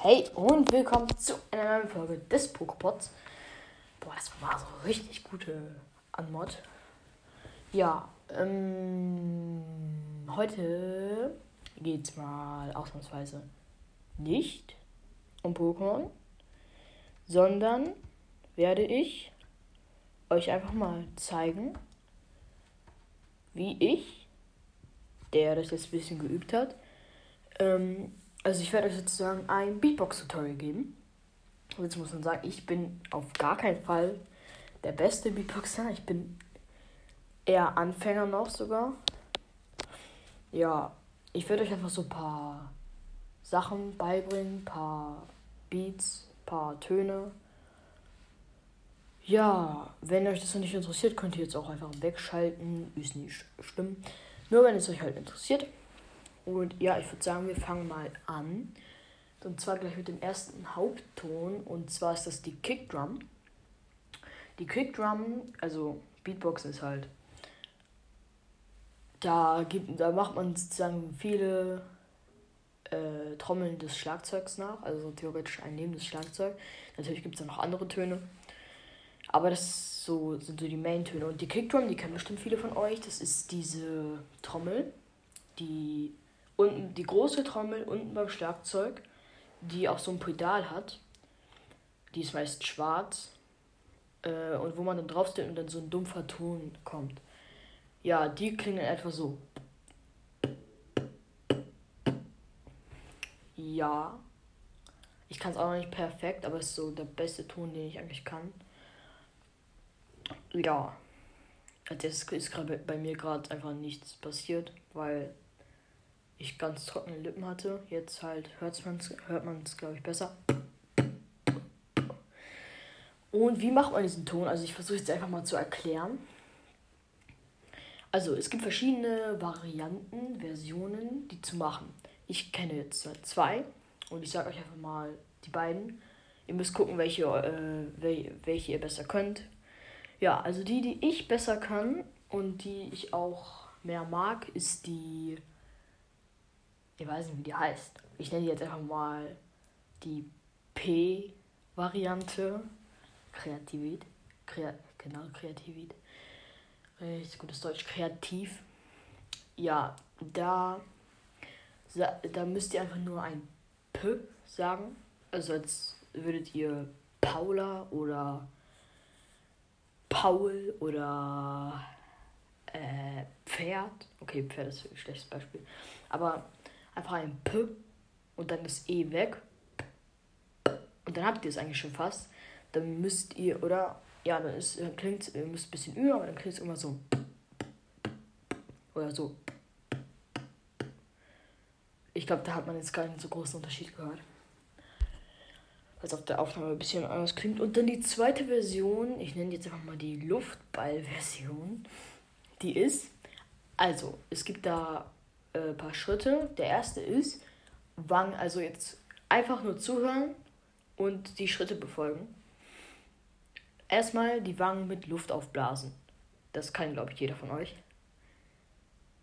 Hey und willkommen zu einer neuen Folge des Pokepods. Boah, das war so richtig gute Anmod. Ja, ähm, heute geht's mal ausnahmsweise nicht um Pokémon, sondern werde ich euch einfach mal zeigen, wie ich, der das jetzt ein bisschen geübt hat, ähm, also ich werde euch sozusagen ein Beatbox-Tutorial geben. Und jetzt muss man sagen, ich bin auf gar keinen Fall der beste Beatboxer. Ich bin eher Anfänger noch sogar. Ja, ich werde euch einfach so ein paar Sachen beibringen, ein paar Beats, ein paar Töne. Ja, wenn euch das noch nicht interessiert, könnt ihr jetzt auch einfach wegschalten. Ist nicht schlimm. Nur wenn es euch halt interessiert. Und ja, ich würde sagen, wir fangen mal an. Und zwar gleich mit dem ersten Hauptton. Und zwar ist das die Kickdrum. Die Kickdrum, also Beatbox ist halt. Da, gibt, da macht man sozusagen viele äh, Trommeln des Schlagzeugs nach. Also theoretisch ein nebendes Schlagzeug. Natürlich gibt es noch andere Töne. Aber das so, sind so die Main-Töne. Und die Kickdrum, die kennen bestimmt viele von euch. Das ist diese Trommel, die unten die große Trommel unten beim Schlagzeug, die auch so ein Pedal hat. Die ist meist schwarz. Äh, und wo man dann draufsteht und dann so ein dumpfer Ton kommt. Ja, die klingen etwa so. Ja. Ich kann es auch noch nicht perfekt, aber es ist so der beste Ton, den ich eigentlich kann. Ja. Als ist gerade bei mir gerade einfach nichts passiert, weil ich ganz trockene Lippen hatte. Jetzt halt hört's man's, hört man es, glaube ich, besser. Und wie macht man diesen Ton? Also ich versuche jetzt einfach mal zu erklären. Also es gibt verschiedene Varianten, Versionen, die zu machen. Ich kenne jetzt zwei und ich sage euch einfach mal die beiden. Ihr müsst gucken, welche, äh, welche ihr besser könnt. Ja, also die, die ich besser kann und die ich auch mehr mag, ist die ich weiß nicht, wie die heißt. Ich nenne die jetzt einfach mal die P-Variante. Kreativität. Krea genau, Kreativität. Richtig gutes Deutsch. Kreativ. Ja, da, da müsst ihr einfach nur ein P sagen. Also als würdet ihr Paula oder Paul oder äh, Pferd. Okay, Pferd ist ein schlechtes Beispiel. Aber einfach ein P und dann das E weg. Und dann habt ihr es eigentlich schon fast. Dann müsst ihr, oder? Ja, dann dann klingt müsst ein bisschen üben, aber dann klingt es immer so. Oder so. Ich glaube, da hat man jetzt keinen so großen Unterschied gehört. Weil es auf der Aufnahme ein bisschen anders klingt. Und dann die zweite Version, ich nenne jetzt einfach mal die Luftball-Version. Die ist, also, es gibt da äh, paar Schritte. Der erste ist, wann, also jetzt einfach nur zuhören und die Schritte befolgen. Erstmal die Wangen mit Luft aufblasen. Das kann, glaube ich, jeder von euch.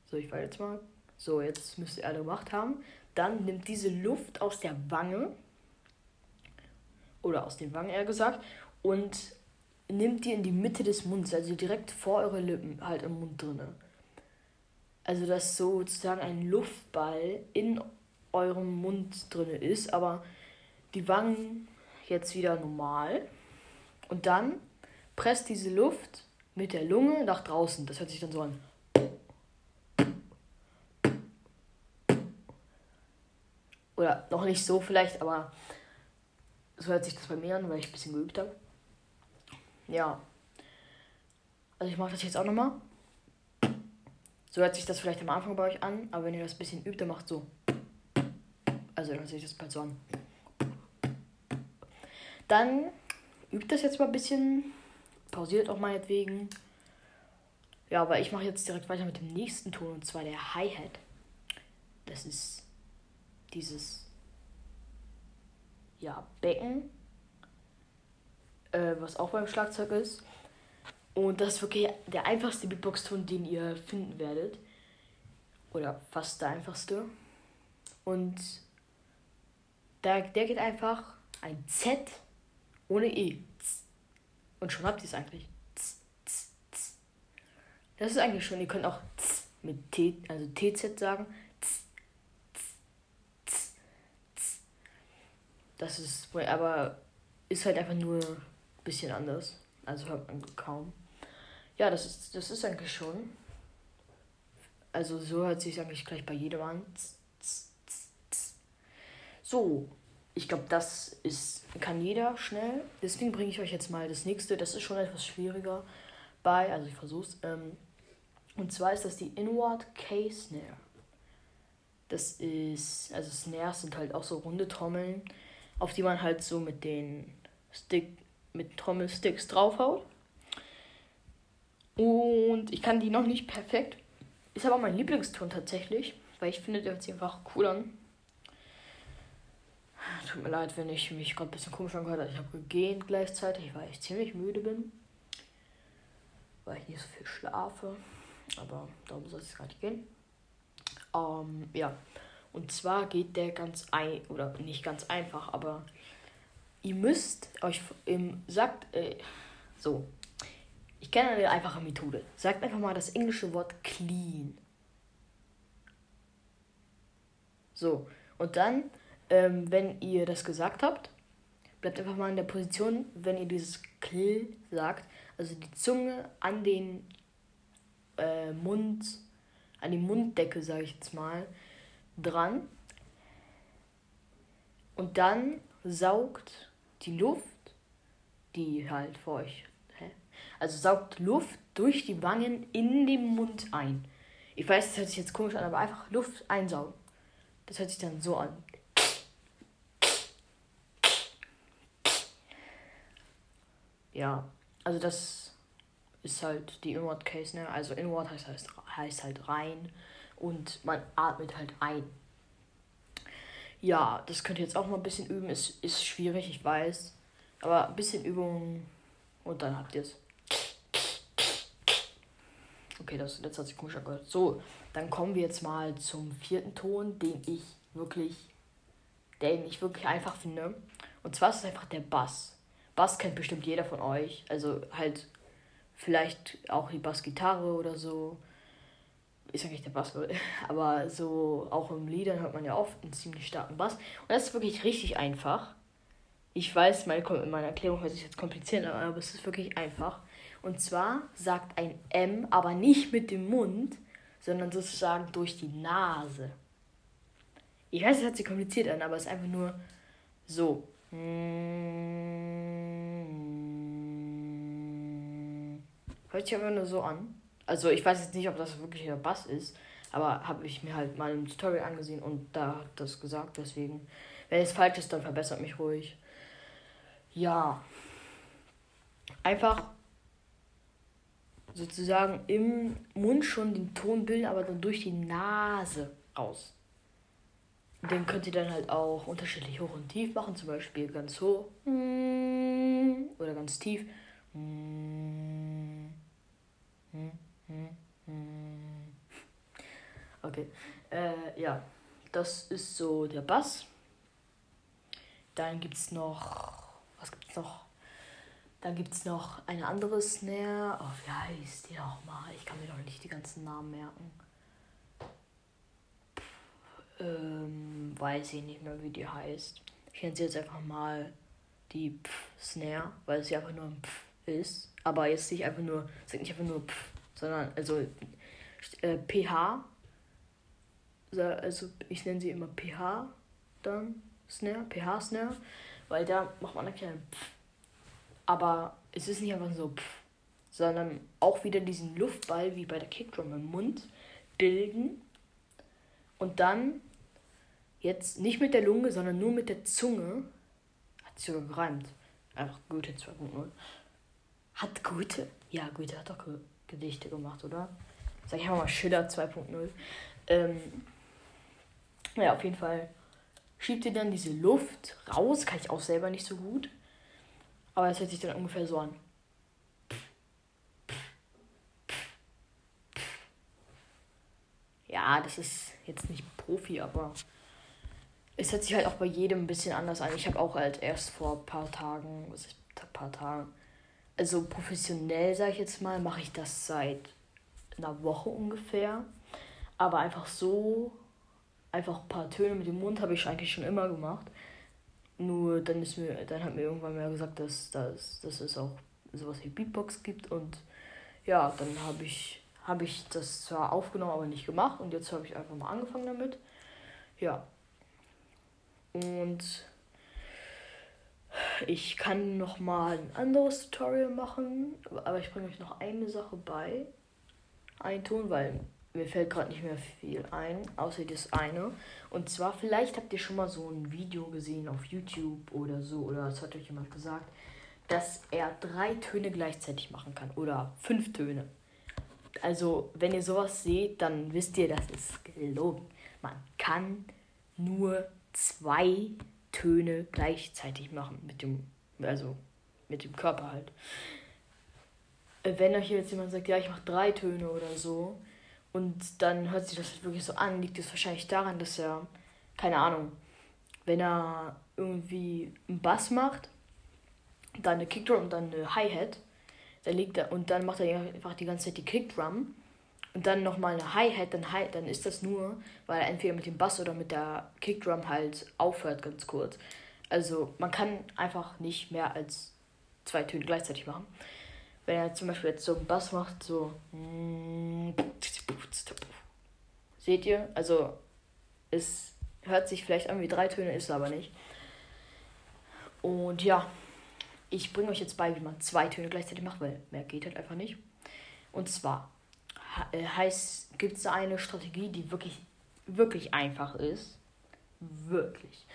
So, ich war jetzt mal. So, jetzt müsst ihr alle gemacht haben. Dann nimmt diese Luft aus der Wange, oder aus den Wangen eher gesagt, und nimmt die in die Mitte des Mundes, also direkt vor eure Lippen, halt im Mund drinne. Also, dass sozusagen ein Luftball in eurem Mund drin ist, aber die Wangen jetzt wieder normal. Und dann presst diese Luft mit der Lunge nach draußen. Das hört sich dann so an. Oder noch nicht so vielleicht, aber so hört sich das bei mir an, weil ich ein bisschen geübt habe. Ja. Also ich mache das jetzt auch nochmal. So hört sich das vielleicht am Anfang bei euch an, aber wenn ihr das ein bisschen übt, dann macht so. Also dann hört sich das bald so an. Dann übt das jetzt mal ein bisschen. Pausiert auch meinetwegen. Ja, aber ich mache jetzt direkt weiter mit dem nächsten Ton und zwar der Hi-Hat. Das ist dieses ja, Becken, äh, was auch beim Schlagzeug ist. Und das ist wirklich der einfachste Beatbox-Ton, den ihr finden werdet. Oder fast der einfachste. Und der, der geht einfach ein Z ohne E. Und schon habt ihr es eigentlich. Das ist eigentlich schon, ihr könnt auch mit T, also TZ sagen. Das ist, aber ist halt einfach nur ein bisschen anders. Also hört man kaum. Ja, das ist, das ist eigentlich schon. Also so hört sich eigentlich gleich bei jedem an. So, ich glaube, das ist, kann jeder schnell. Deswegen bringe ich euch jetzt mal das nächste. Das ist schon etwas schwieriger bei, also ich versuche es. Ähm, und zwar ist das die Inward K Snare. Das ist, also Snares sind halt auch so runde Trommeln, auf die man halt so mit den Stick, mit Trommelsticks draufhaut. Und ich kann die noch nicht perfekt. Ist aber mein Lieblingston tatsächlich, weil ich finde, der hört sich einfach cool an. Tut mir leid, wenn ich mich gerade ein bisschen komisch angehört habe. Ich habe gegähnt gleichzeitig, weil ich ziemlich müde bin. Weil ich nicht so viel schlafe. Aber darum soll es gerade gehen. Ähm, ja. Und zwar geht der ganz ein, oder nicht ganz einfach, aber ihr müsst euch im, sagt, äh, so, ich kenne eine einfache Methode. Sagt einfach mal das englische Wort clean. So, und dann, ähm, wenn ihr das gesagt habt, bleibt einfach mal in der Position, wenn ihr dieses Kl sagt, also die Zunge an den äh, Mund, an die Munddecke, sage ich jetzt mal, dran. Und dann saugt die Luft, die halt vor euch also saugt Luft durch die Wangen in den Mund ein. Ich weiß, das hört sich jetzt komisch an, aber einfach Luft einsaugen. Das hört sich dann so an. Ja, also das ist halt die Inward Case, ne? Also Inward heißt, heißt, heißt halt rein und man atmet halt ein. Ja, das könnt ihr jetzt auch mal ein bisschen üben. Ist, ist schwierig, ich weiß. Aber ein bisschen Übung und dann habt ihr es. Okay, das, das hat sich komisch angehört. So, dann kommen wir jetzt mal zum vierten Ton, den ich wirklich, den ich wirklich einfach finde. Und zwar ist es einfach der Bass. Bass kennt bestimmt jeder von euch. Also halt vielleicht auch die Bassgitarre oder so. Ist eigentlich der Bass, aber so auch im Liedern hört man ja oft einen ziemlich starken Bass. Und das ist wirklich richtig einfach. Ich weiß, meine, meine Erklärung hört sich jetzt kompliziert an, aber es ist wirklich einfach. Und zwar sagt ein M aber nicht mit dem Mund, sondern sozusagen durch die Nase. Ich weiß, es hört sich kompliziert an, aber es ist einfach nur so. Hört sich einfach nur so an. Also ich weiß jetzt nicht, ob das wirklich der Bass ist, aber habe ich mir halt mal im Tutorial angesehen und da hat das gesagt, deswegen. Wenn es falsch ist, dann verbessert mich ruhig. Ja. Einfach sozusagen im Mund schon den Ton bilden, aber dann durch die Nase raus. Den könnt ihr dann halt auch unterschiedlich hoch und tief machen, zum Beispiel ganz hoch oder ganz tief. Okay, äh, ja, das ist so der Bass. Dann gibt es noch, was gibt es noch? Dann gibt es noch eine andere Snare. Oh, wie heißt die nochmal? Ich kann mir doch nicht die ganzen Namen merken. Ähm, weiß ich nicht mehr, wie die heißt. Ich nenne sie jetzt einfach mal die Pf Snare, weil sie einfach nur ein Pf ist. Aber jetzt nicht einfach nur, sagt nicht einfach nur Pf, sondern also äh, PH. Also ich nenne sie immer PH dann Snare, PH Snare, weil da macht man einen kleinen Pf aber es ist nicht einfach so, pff, sondern auch wieder diesen Luftball wie bei der Kickdrum im Mund bilden und dann jetzt nicht mit der Lunge, sondern nur mit der Zunge. Hat sich sogar gereimt. Einfach Goethe 2.0. Hat Goethe? Ja, Goethe hat doch Gedichte gemacht, oder? Sag ich mal Schiller 2.0. Ähm, ja, auf jeden Fall schiebt ihr dann diese Luft raus. Kann ich auch selber nicht so gut. Aber es hört sich dann ungefähr so an. Ja, das ist jetzt nicht Profi, aber es hört sich halt auch bei jedem ein bisschen anders an. Ich habe auch halt erst vor ein paar Tagen, was ist ein paar Tagen, also professionell sage ich jetzt mal, mache ich das seit einer Woche ungefähr. Aber einfach so, einfach ein paar Töne mit dem Mund habe ich eigentlich schon immer gemacht. Nur dann ist mir, dann hat mir irgendwann mal gesagt, dass, dass, dass es auch sowas wie Beatbox gibt und ja, dann habe ich, hab ich das zwar aufgenommen, aber nicht gemacht und jetzt habe ich einfach mal angefangen damit. Ja. Und ich kann noch mal ein anderes Tutorial machen, aber ich bringe euch noch eine Sache bei. Ein Ton, weil mir fällt gerade nicht mehr viel ein, außer das eine. Und zwar, vielleicht habt ihr schon mal so ein Video gesehen auf YouTube oder so, oder es hat euch jemand gesagt, dass er drei Töne gleichzeitig machen kann oder fünf Töne. Also, wenn ihr sowas seht, dann wisst ihr, das ist gelogen. Man kann nur zwei Töne gleichzeitig machen mit dem, also mit dem Körper halt. Wenn euch jetzt jemand sagt, ja, ich mache drei Töne oder so, und dann hört sich das wirklich so an, liegt es wahrscheinlich daran, dass er, keine Ahnung, wenn er irgendwie einen Bass macht, dann eine Kickdrum und dann eine Hi-Hat, dann liegt er und dann macht er einfach die ganze Zeit die Kickdrum und dann nochmal eine Hi-Hat, dann, Hi dann ist das nur, weil er entweder mit dem Bass oder mit der Kickdrum halt aufhört, ganz kurz. Also man kann einfach nicht mehr als zwei Töne gleichzeitig machen. Wenn er zum Beispiel jetzt so einen Bass macht, so. Seht ihr? Also es hört sich vielleicht an wie drei Töne, ist aber nicht. Und ja, ich bringe euch jetzt bei, wie man zwei Töne gleichzeitig macht, weil mehr geht halt einfach nicht. Und zwar äh, heißt, gibt es eine Strategie, die wirklich, wirklich einfach ist. Wirklich.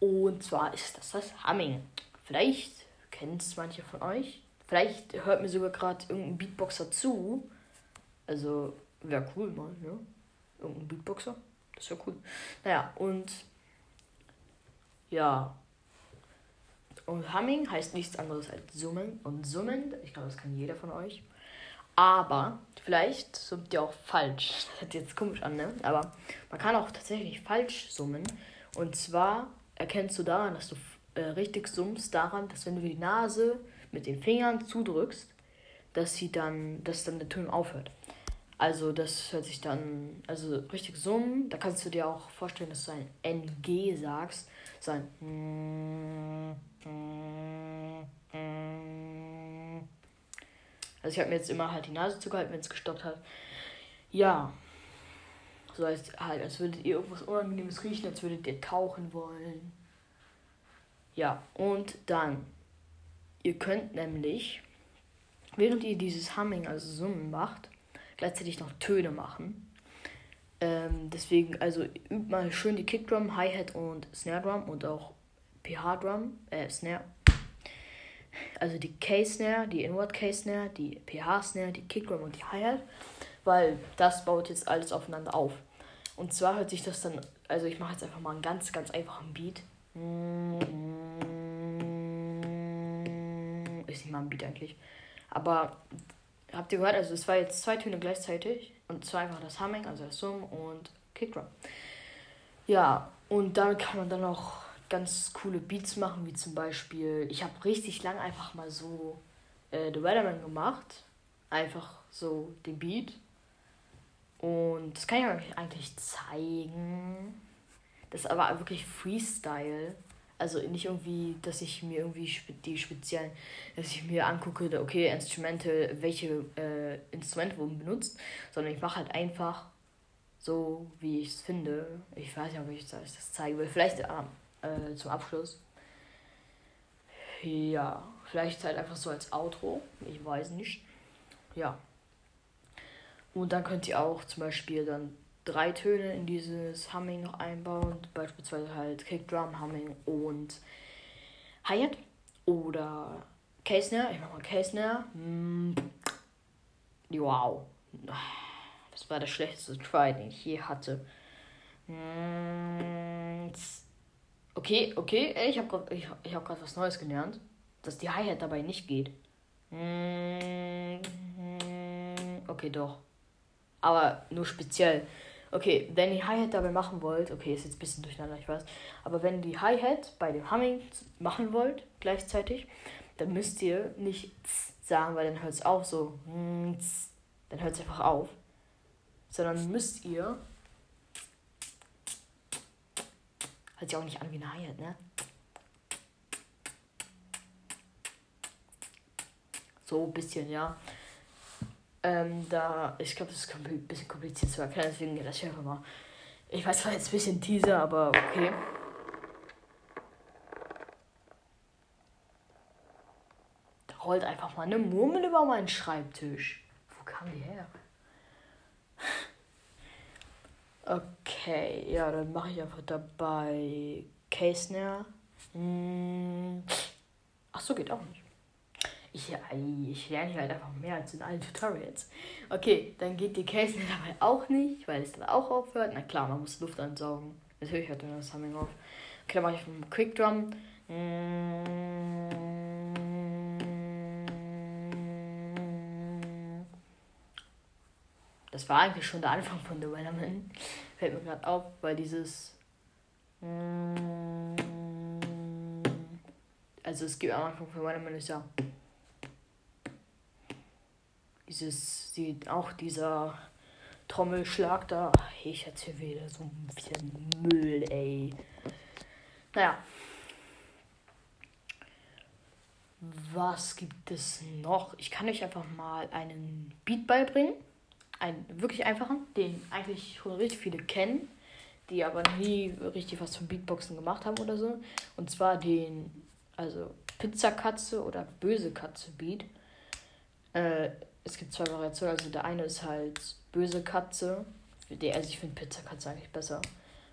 Und zwar ist das das Humming. Vielleicht kennen es manche von euch. Vielleicht hört mir sogar gerade irgendein Beatboxer zu. Also wäre cool mal, ne? Irgendein Beatboxer. Das wäre cool. Naja, und ja. Und Humming heißt nichts anderes als Summen. Und Summen, ich glaube, das kann jeder von euch. Aber vielleicht summt ihr auch falsch. Das hört jetzt komisch an, ne? Aber man kann auch tatsächlich falsch summen. Und zwar erkennst du daran, dass du äh, richtig summst, daran, dass wenn du die Nase mit den Fingern zudrückst, dass sie dann, dass dann der Ton aufhört. Also das hört sich dann, also richtig summen, da kannst du dir auch vorstellen, dass du ein NG sagst, so ein also ich habe mir jetzt immer halt die Nase zugehalten, wenn es gestoppt hat. Ja. So heißt halt, als würdet ihr irgendwas Unangenehmes riechen, als würdet ihr tauchen wollen. Ja, und dann Ihr könnt nämlich, während ihr dieses Humming, also Summen macht, gleichzeitig noch Töne machen. Ähm, deswegen, also übt mal schön die Kickdrum, Hi-Hat und Snare Drum und auch PH-Drum, äh, Snare. Also die K-Snare, die Inward K-Snare, die PH-Snare, die Kickdrum und die Hi-Hat, weil das baut jetzt alles aufeinander auf. Und zwar hört sich das dann, also ich mache jetzt einfach mal einen ganz, ganz einfachen Beat. Mm -hmm ist nicht mal ein Beat eigentlich. Aber habt ihr gehört, also es war jetzt zwei Töne gleichzeitig und zwar einfach das Humming, also das Sum und Kickdrum. Ja, und damit kann man dann auch ganz coole Beats machen, wie zum Beispiel, ich habe richtig lang einfach mal so äh, The Weatherman gemacht. Einfach so den Beat. Und das kann ich euch eigentlich zeigen. Das ist aber wirklich Freestyle. Also nicht irgendwie, dass ich mir irgendwie die speziellen, dass ich mir angucke, okay, Instrumente, welche äh, Instrumente wurden benutzt, sondern ich mache halt einfach so, wie ich es finde. Ich weiß nicht, ob ich das zeigen will. Vielleicht äh, zum Abschluss. Ja, vielleicht halt einfach so als Outro. Ich weiß nicht. Ja. Und dann könnt ihr auch zum Beispiel dann drei Töne in dieses Humming noch einbauen. Beispielsweise halt Kick Drum, Humming und Hi-Hat. Oder K-Snare. Ich mach mal K-Snare. Mm. Wow. Das war der schlechteste Try, den ich je hatte. Mm. Okay, okay. Ich habe gerade ich, ich hab was Neues gelernt. Dass die Hi-Hat dabei nicht geht. Mm. Okay, doch. Aber nur speziell. Okay, wenn ihr Hi-Hat dabei machen wollt, okay, ist jetzt ein bisschen durcheinander, ich weiß, aber wenn die Hi-Hat bei dem Humming machen wollt, gleichzeitig, dann müsst ihr nicht sagen, weil dann hört es auf so, dann hört es einfach auf, sondern müsst ihr, hört sich auch nicht an wie eine Hi-Hat, ne? So ein bisschen, ja. Ähm, da, ich glaube, das ist ein bisschen kompliziert zu erklären, deswegen das ich einfach mal. Ich weiß zwar jetzt ein bisschen Teaser, aber okay. Da rollt einfach mal eine Murmel über meinen Schreibtisch. Wo kam die her? Okay, ja, dann mache ich einfach dabei Case Hm. Ach so, geht auch nicht. Ich, ich lerne hier halt einfach mehr als in allen Tutorials. Okay, dann geht die Case dabei auch nicht, weil es dann auch aufhört. Na klar, man muss Luft ansaugen. Natürlich hört dann das Humming auf. Okay, dann mache ich vom Quick Drum. Das war eigentlich schon der Anfang von The Wellerman. Fällt mir gerade auf, weil dieses. Also es gibt am Anfang von Wellerman ist ja dieses, die, auch dieser Trommelschlag da. Ich erzähle wieder so viel Müll, ey. Naja. Was gibt es noch? Ich kann euch einfach mal einen Beat beibringen. Einen wirklich einfachen, den eigentlich schon richtig viele kennen, die aber nie richtig was zum Beatboxen gemacht haben oder so. Und zwar den, also Pizzakatze oder Böse Katze Beat. Äh, es gibt zwei Variationen. Also der eine ist halt böse Katze. Also ich finde Pizzakatze eigentlich besser.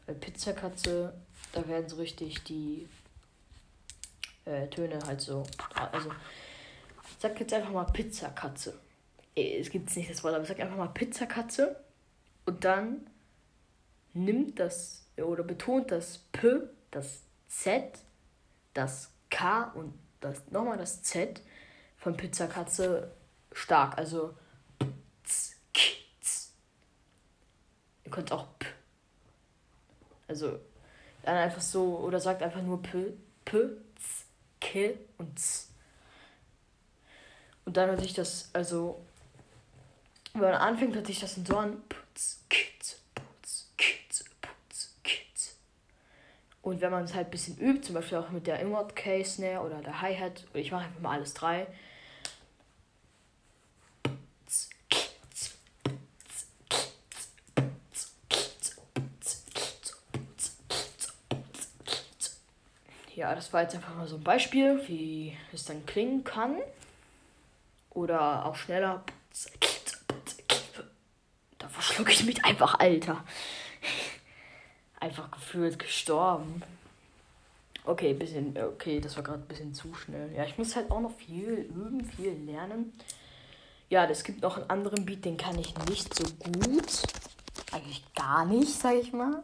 Weil Pizzakatze, da werden so richtig die äh, Töne halt so. Also, ich sag jetzt einfach mal Pizzakatze. Äh, es gibt nicht das Wort, aber ich sag einfach mal Pizzakatze. Und dann nimmt das oder betont das P, das Z, das K und das nochmal das Z von Pizzakatze stark. Also ihr könnt auch P. Also dann einfach so oder sagt einfach nur P, P, Z, K und Z. Und dann hört sich das, also wenn man anfängt, hört sich das so an. Und wenn man es halt ein bisschen übt, zum Beispiel auch mit der Inward Case Snare oder der Hi-Hat, ich mache einfach mal alles drei, Ja, das war jetzt einfach mal so ein Beispiel, wie es dann klingen kann. Oder auch schneller. Da verschlucke ich mich einfach, Alter. Einfach gefühlt gestorben. Okay, bisschen, okay, das war gerade ein bisschen zu schnell. Ja, ich muss halt auch noch viel üben, viel lernen. Ja, es gibt noch einen anderen Beat, den kann ich nicht so gut. Eigentlich gar nicht, sag ich mal.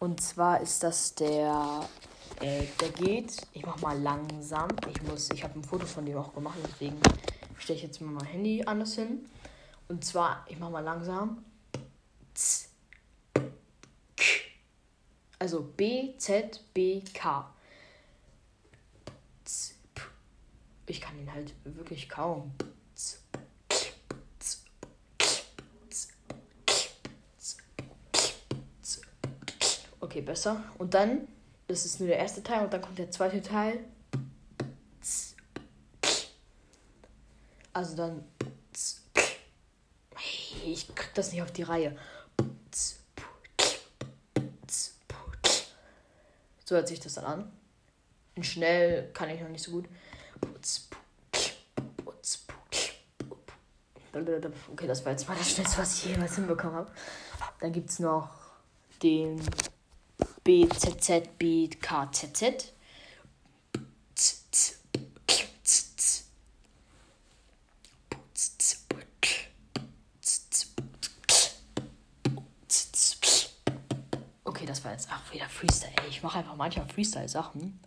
Und zwar ist das der äh, der geht. Ich mach mal langsam. Ich muss, ich habe ein Foto von dem auch gemacht, deswegen stelle ich jetzt mal mein Handy anders hin. Und zwar, ich mach mal langsam. Also B, Z, B, K. Ich kann ihn halt wirklich kaum. Okay, besser. Und dann das ist nur der erste Teil und dann kommt der zweite Teil. Also dann. Ich krieg das nicht auf die Reihe. So hört sich das dann an. Und schnell kann ich noch nicht so gut. Okay, das war jetzt mal das Schnellste, was ich jemals hinbekommen habe. Dann gibt es noch den BZZ, BKZZ. Okay, das war jetzt auch wieder Freestyle. Ey, ich mache einfach manchmal Freestyle-Sachen.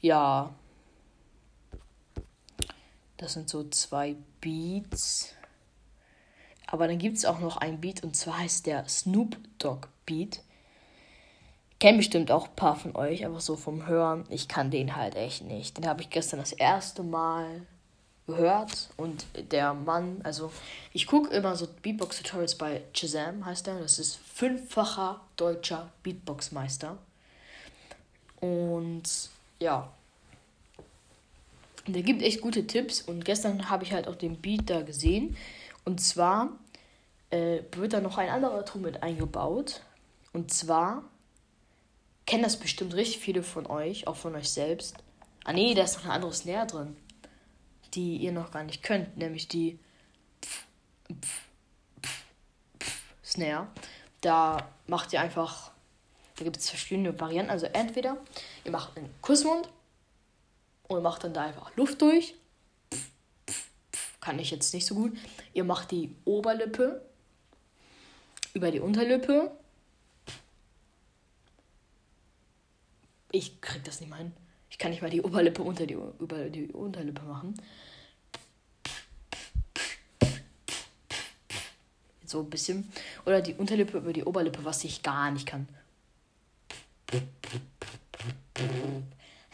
Ja. Das sind so zwei Beats. Aber dann gibt es auch noch einen Beat und zwar heißt der Snoop Dogg Beat. Kennen bestimmt auch ein paar von euch, einfach so vom Hören. Ich kann den halt echt nicht. Den habe ich gestern das erste Mal gehört und der Mann, also ich gucke immer so Beatbox-Tutorials bei Shazam, heißt der. Das ist fünffacher deutscher Beatbox-Meister. Und ja, der gibt echt gute Tipps und gestern habe ich halt auch den Beat da gesehen. Und zwar äh, wird da noch ein anderer Ton mit eingebaut. Und zwar kennen das bestimmt richtig viele von euch, auch von euch selbst. Ah nee, da ist noch eine andere Snare drin, die ihr noch gar nicht könnt, nämlich die Snare. Da macht ihr einfach, da gibt es verschiedene Varianten. Also entweder ihr macht einen Kussmund und macht dann da einfach Luft durch. Kann ich jetzt nicht so gut. Ihr macht die Oberlippe über die Unterlippe Ich krieg das nicht mal hin. Ich kann nicht mal die Oberlippe unter die, über die Unterlippe machen. So ein bisschen. Oder die Unterlippe über die Oberlippe, was ich gar nicht kann.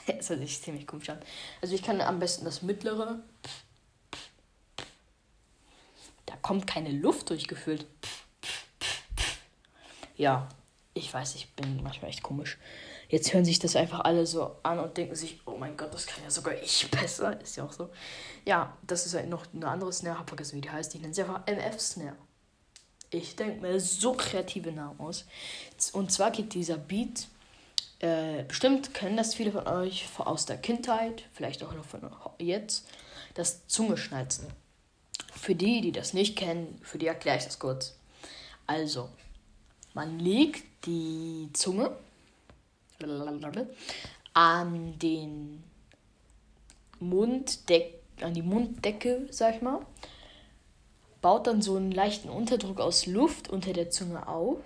Das hört sich ziemlich komisch an. Also ich kann am besten das mittlere. Da kommt keine Luft durchgefüllt. Ja, ich weiß, ich bin manchmal echt komisch. Jetzt hören sich das einfach alle so an und denken sich, oh mein Gott, das kann ja sogar ich besser. Ist ja auch so. Ja, das ist halt noch eine andere Snare. Hab vergessen, wie die heißt. Ich nenne sie einfach MF-Snare. Ich denke mir so kreative Namen aus. Und zwar geht dieser Beat, äh, bestimmt kennen das viele von euch aus der Kindheit, vielleicht auch noch von jetzt, das Zungeschnalzen. Für die, die das nicht kennen, für die erkläre ich das kurz. Also, man legt die Zunge an den Munddeck, an die Munddecke, sag ich mal, baut dann so einen leichten Unterdruck aus Luft unter der Zunge auf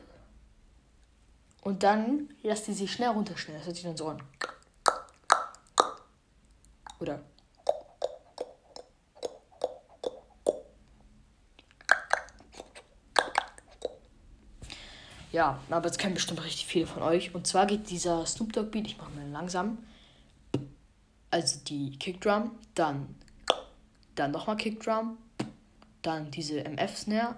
und dann lässt die sich schnell runterschneiden. Das hört sich dann so an. Oder Ja, aber es kennen bestimmt richtig viele von euch. Und zwar geht dieser Snoop Dogg Beat, ich mache mal langsam. Also die Kickdrum, dann, dann nochmal Kickdrum, dann diese MF-Snare.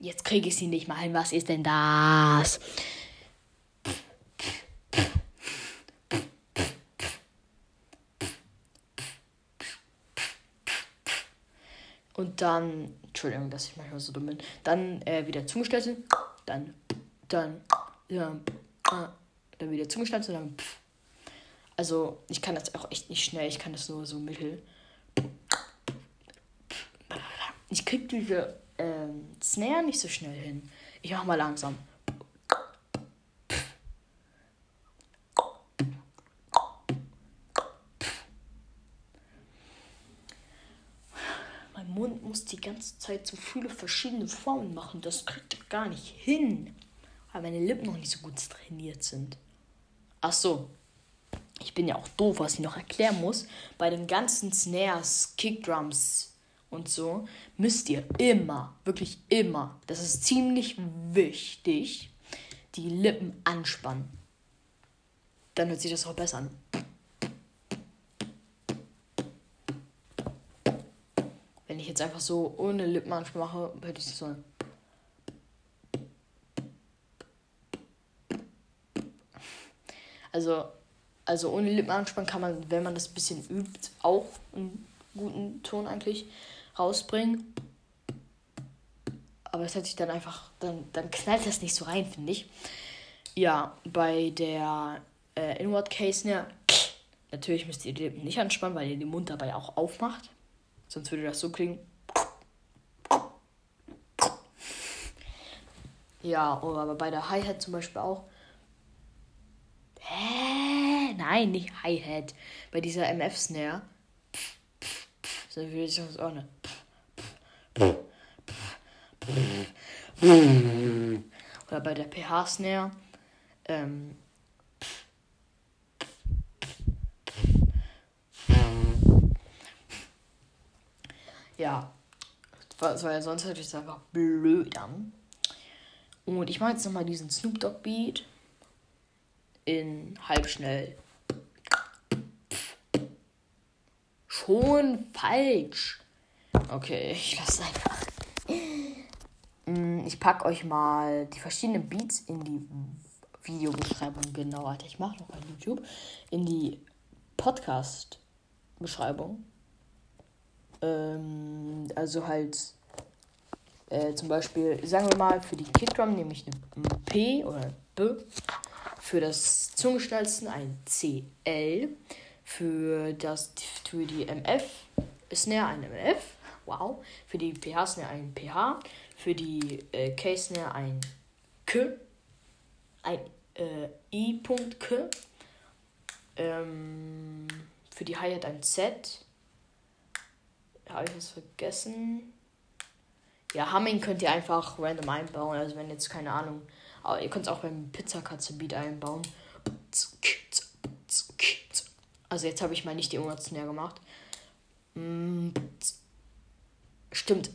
Jetzt kriege ich sie nicht mal hin. Was ist denn das? Und dann, Entschuldigung, dass ich manchmal so dumm bin, dann äh, wieder Zungenschnalze, dann, dann, dann, äh, dann wieder dann, pff. Also, ich kann das auch echt nicht schnell, ich kann das nur so mittel. Ich krieg diese ähm, Snare nicht so schnell hin. Ich mach mal langsam. Mund muss die ganze Zeit so viele verschiedene Formen machen. Das kriegt er gar nicht hin. Weil meine Lippen noch nicht so gut trainiert sind. Ach so. Ich bin ja auch doof, was ich noch erklären muss. Bei den ganzen Snares, Kickdrums und so müsst ihr immer, wirklich immer, das ist ziemlich wichtig, die Lippen anspannen. Dann hört sich das auch besser an. Jetzt einfach so ohne Lippenanspruch mache, hätte ich so. Also, also ohne Lippenanspannung kann man, wenn man das ein bisschen übt, auch einen guten Ton eigentlich rausbringen. Aber es hört sich dann einfach, dann, dann knallt das nicht so rein, finde ich. Ja, bei der äh, Inward Case, ne, natürlich müsst ihr die Lippen nicht anspannen, weil ihr den Mund dabei auch aufmacht. Sonst würde das so klingen. Ja, oh, aber bei der Hi-Hat zum Beispiel auch. Hä? Nein, nicht Hi-Hat. Bei dieser MF-Snare. So würde ich das auch nicht. Oder bei der PH-Snare. Ähm, Ja. Weil sonst hätte ich es einfach blöd an. Und ich mache jetzt nochmal diesen Snoop Dogg Beat in halb schnell. Schon falsch. Okay, ich lasse es einfach. Mm, ich packe euch mal die verschiedenen Beats in die Videobeschreibung. Genau, Alter, ich mache noch bei YouTube. In die Podcast-Beschreibung. Ähm, also halt äh, zum Beispiel, sagen wir mal, für die Kickdrum nehme ich eine P oder B. Für das Zungenschnalzen ein CL. Für, das, für die MF Snare ein MF. Wow. Für die PH Snare ein PH. Für die äh, K Snare ein K. Ein äh, I.K. Ähm, für die Hi-Hat ein Z. Habe ich was vergessen? Ja, Humming könnt ihr einfach random einbauen. Also wenn jetzt keine Ahnung. Aber ihr könnt es auch beim Pizzakatze Beat einbauen. Also jetzt habe ich mal nicht die Ungatsnare gemacht. Stimmt.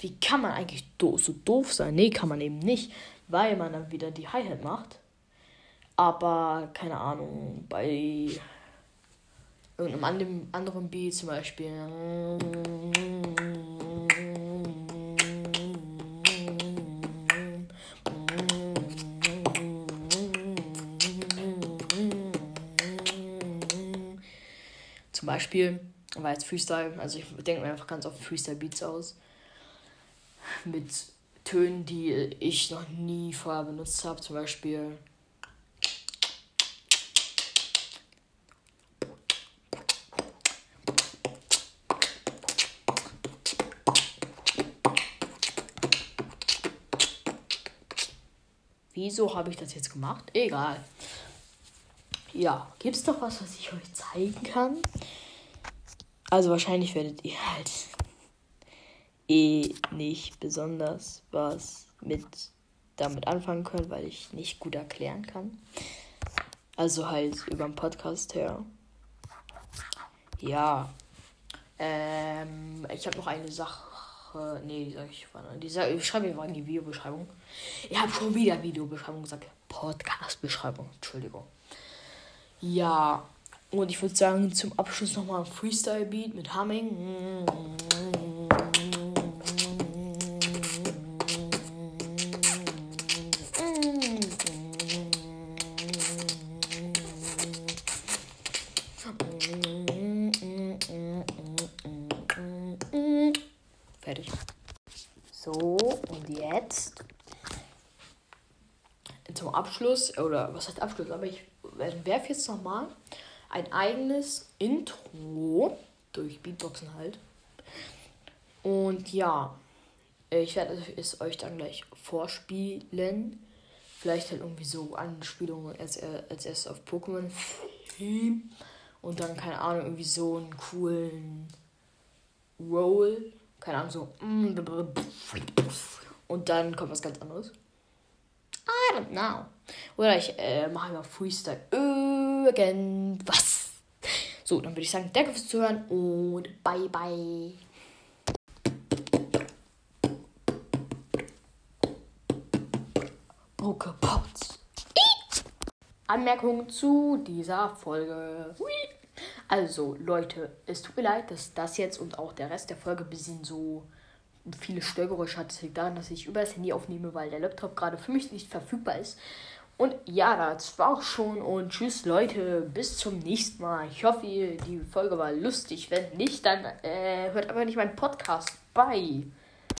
Wie kann man eigentlich so doof sein? Nee, kann man eben nicht, weil man dann wieder die Hi-Hat macht. Aber keine Ahnung, bei irgendeinem anderen Beat zum Beispiel. Zum Beispiel, war jetzt Freestyle, also ich denke mir einfach ganz oft Freestyle-Beats aus. Mit Tönen, die ich noch nie vorher benutzt habe. Zum Beispiel. Wieso habe ich das jetzt gemacht? Egal. Ja, gibt es noch was, was ich euch zeigen kann? Also wahrscheinlich werdet ihr halt eh nicht besonders was mit damit anfangen können, weil ich nicht gut erklären kann. Also halt über den Podcast her. Ja. Ähm, ich habe noch eine Sache. Nee, die sag ich die sag, ich schreibe mal in die Videobeschreibung. Ich habe schon wieder Videobeschreibung gesagt. Podcast-Beschreibung. Entschuldigung. Ja. Und ich würde sagen, zum Abschluss nochmal ein Freestyle-Beat mit Humming. Fertig. So, und jetzt zum Abschluss, oder was heißt Abschluss, aber ich werfe jetzt nochmal ein eigenes Intro durch Beatboxen halt. Und ja, ich werde es euch dann gleich vorspielen. Vielleicht halt irgendwie so Anspielungen als, als erstes auf Pokémon. Und dann, keine Ahnung, irgendwie so einen coolen Roll. Keine Ahnung, so. Und dann kommt was ganz anderes. I don't know. Oder ich äh, mache immer Freestyle. Irgendwas. So, dann würde ich sagen, danke fürs Zuhören und bye bye. Pokepots. Anmerkung zu dieser Folge. Also, Leute, es tut mir leid, dass das jetzt und auch der Rest der Folge ein bisschen so viele Störgeräusche hat. Das liegt daran, dass ich über das Handy aufnehme, weil der Laptop gerade für mich nicht verfügbar ist. Und ja, das war auch schon. Und tschüss, Leute. Bis zum nächsten Mal. Ich hoffe, die Folge war lustig. Wenn nicht, dann äh, hört einfach nicht meinen Podcast. Bye.